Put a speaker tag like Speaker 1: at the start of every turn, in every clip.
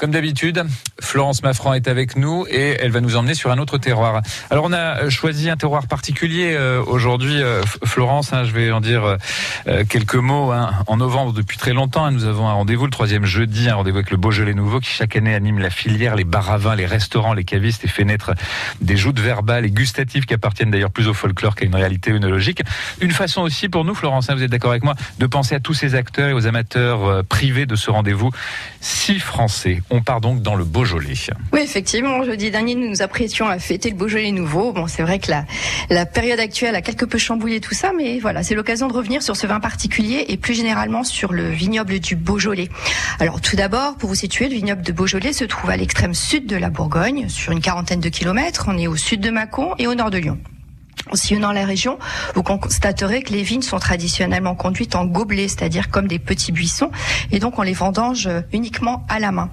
Speaker 1: Comme d'habitude, Florence Maffran est avec nous et elle va nous emmener sur un autre terroir. Alors on a choisi un terroir particulier euh, aujourd'hui, euh, Florence. Hein, je vais en dire euh, quelques mots. Hein. En novembre, depuis très longtemps, hein, nous avons un rendez-vous le troisième jeudi, un rendez-vous avec le Beaujolais Nouveau qui chaque année anime la filière, les bars à vin, les restaurants, les cavistes et fait naître des joutes verbales et gustatives qui appartiennent d'ailleurs plus au folklore qu'à une réalité œnologique. Une façon aussi pour nous, Florence, vous êtes d'accord avec moi, de penser à tous ces acteurs et aux amateurs privés de ce rendez-vous si français. On part donc dans le Beaujolais.
Speaker 2: Oui, effectivement, jeudi dernier, nous nous apprêtions à fêter le Beaujolais nouveau. Bon, c'est vrai que la, la période actuelle a quelque peu chamboulé tout ça, mais voilà, c'est l'occasion de revenir sur ce vin particulier et plus généralement sur le vignoble du Beaujolais. Alors, tout d'abord, pour vous situer, le vignoble de Beaujolais se trouve à l'extrême sud de la Bourgogne, sur une quarantaine de kilomètres. On est au sud de Mâcon et au nord de Lyon. En sillonnant la région, vous constaterez que les vignes sont traditionnellement conduites en gobelets, c'est-à-dire comme des petits buissons, et donc on les vendange uniquement à la main.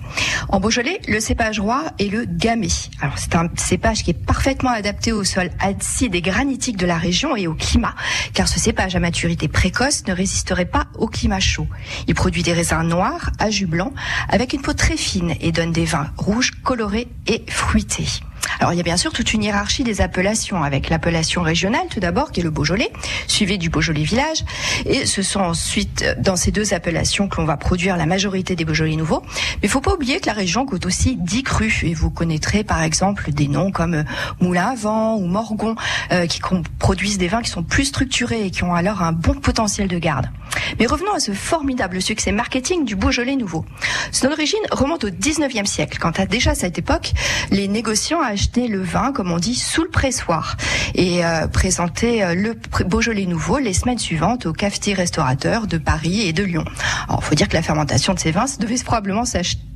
Speaker 2: En Beaujolais, le cépage roi est le gamay. C'est un cépage qui est parfaitement adapté au sol acide et granitique de la région et au climat, car ce cépage à maturité précoce ne résisterait pas au climat chaud. Il produit des raisins noirs à jus blanc, avec une peau très fine et donne des vins rouges colorés et fruités. Alors il y a bien sûr toute une hiérarchie des appellations, avec l'appellation régionale tout d'abord, qui est le Beaujolais, suivi du Beaujolais village, et ce sont ensuite dans ces deux appellations que l'on va produire la majorité des Beaujolais nouveaux. Mais il faut pas oublier que la région compte aussi 10 crus, et vous connaîtrez par exemple des noms comme Moulin à Vent ou Morgon, euh, qui produisent des vins qui sont plus structurés et qui ont alors un bon potentiel de garde. Mais revenons à ce formidable succès marketing du Beaujolais nouveau. Son origine remonte au 19e siècle, quand à déjà cette époque, les négociants achetaient le vin, comme on dit, sous le pressoir et euh, présentaient euh, le Beaujolais nouveau les semaines suivantes aux cafetiers restaurateurs de Paris et de Lyon. Alors, faut dire que la fermentation de ces vins devait probablement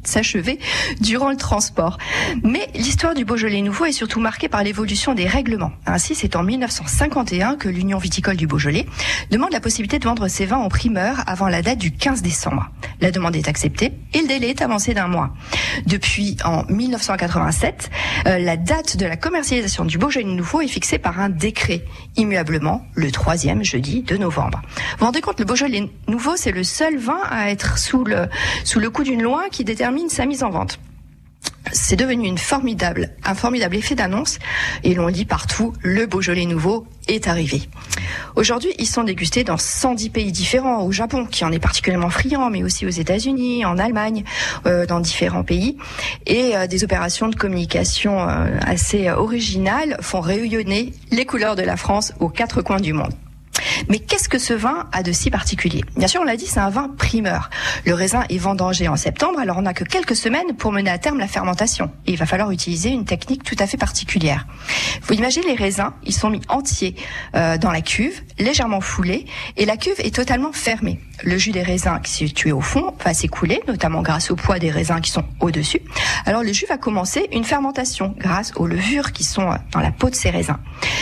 Speaker 2: s'achever durant le transport. Mais l'histoire du Beaujolais nouveau est surtout marquée par l'évolution des règlements. Ainsi, c'est en 1951 que l'Union viticole du Beaujolais demande la possibilité de vendre ses vins en primeur avant la date du 15 décembre. La demande est acceptée et le délai est avancé d'un mois. Depuis en 1987, euh, la date de la commercialisation du Beaujolais nouveau est fixée par un décret, immuablement le troisième jeudi de novembre. Vous vous rendez compte, le Beaujolais nouveau, c'est le seul vin à être sous le, sous le coup d'une loi qui détermine sa mise en vente c'est devenu formidable, un formidable effet d'annonce et l'on lit partout, le Beaujolais nouveau est arrivé. Aujourd'hui, ils sont dégustés dans 110 pays différents, au Japon, qui en est particulièrement friand, mais aussi aux États-Unis, en Allemagne, euh, dans différents pays. Et euh, des opérations de communication euh, assez originales font rayonner les couleurs de la France aux quatre coins du monde. Mais qu'est-ce que ce vin a de si particulier? Bien sûr, on l'a dit, c'est un vin primeur. Le raisin est vendangé en septembre, alors on n'a que quelques semaines pour mener à terme la fermentation. Il va falloir utiliser une technique tout à fait particulière. Vous imaginez les raisins, ils sont mis entiers euh, dans la cuve, légèrement foulés, et la cuve est totalement fermée. Le jus des raisins qui est situé au fond va s'écouler, notamment grâce au poids des raisins qui sont au-dessus. Alors le jus va commencer une fermentation grâce aux levures qui sont dans la peau de ces raisins.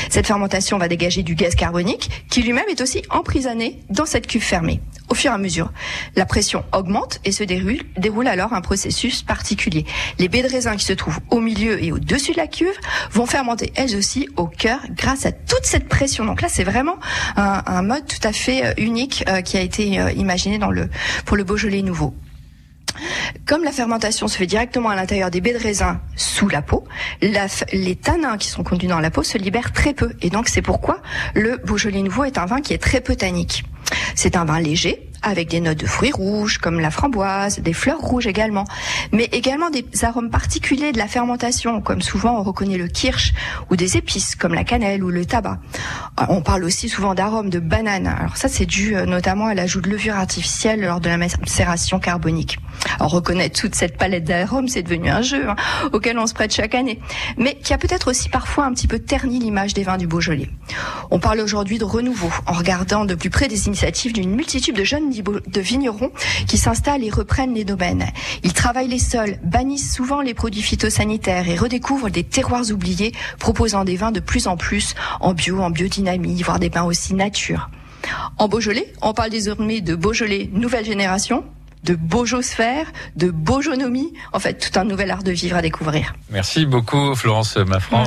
Speaker 2: Cette fermentation va dégager du gaz carbonique qui est aussi emprisonné dans cette cuve fermée. Au fur et à mesure, la pression augmente et se déroule, alors un processus particulier. Les baies de raisin qui se trouvent au milieu et au-dessus de la cuve vont fermenter elles aussi au cœur grâce à toute cette pression. Donc là, c'est vraiment un, mode tout à fait euh, unique euh, qui a été euh, imaginé pour le Beaujolais nouveau. Comme la fermentation se fait directement à l'intérieur des baies de raisin sous la peau, les tanins qui sont conduits dans la peau se libèrent très peu. Et donc c'est pourquoi le Beaujolais Nouveau est un vin qui est très peu tannique. C'est un vin léger, avec des notes de fruits rouges comme la framboise, des fleurs rouges également, mais également des arômes particuliers de la fermentation, comme souvent on reconnaît le kirsch, ou des épices comme la cannelle ou le tabac. Euh, on parle aussi souvent d'arômes de banane. Alors ça c'est dû euh, notamment à l'ajout de levure artificielle lors de la macération carbonique. Alors reconnaître toute cette palette d'arômes, c'est devenu un jeu hein, auquel on se prête chaque année, mais qui a peut-être aussi parfois un petit peu terni l'image des vins du Beaujolais. On parle aujourd'hui de renouveau en regardant de plus près des initiatives d'une multitude de jeunes de vignerons qui s'installent et reprennent les domaines. Ils travaillent les sols, bannissent souvent les produits phytosanitaires et redécouvrent des terroirs oubliés, proposant des vins de plus en plus en bio, en biodynamie, voire des vins aussi nature. En Beaujolais, on parle désormais de Beaujolais nouvelle génération, de Beaujosphère, de Beaujonomie, en fait tout un nouvel art de vivre à découvrir.
Speaker 1: Merci beaucoup Florence Maffran.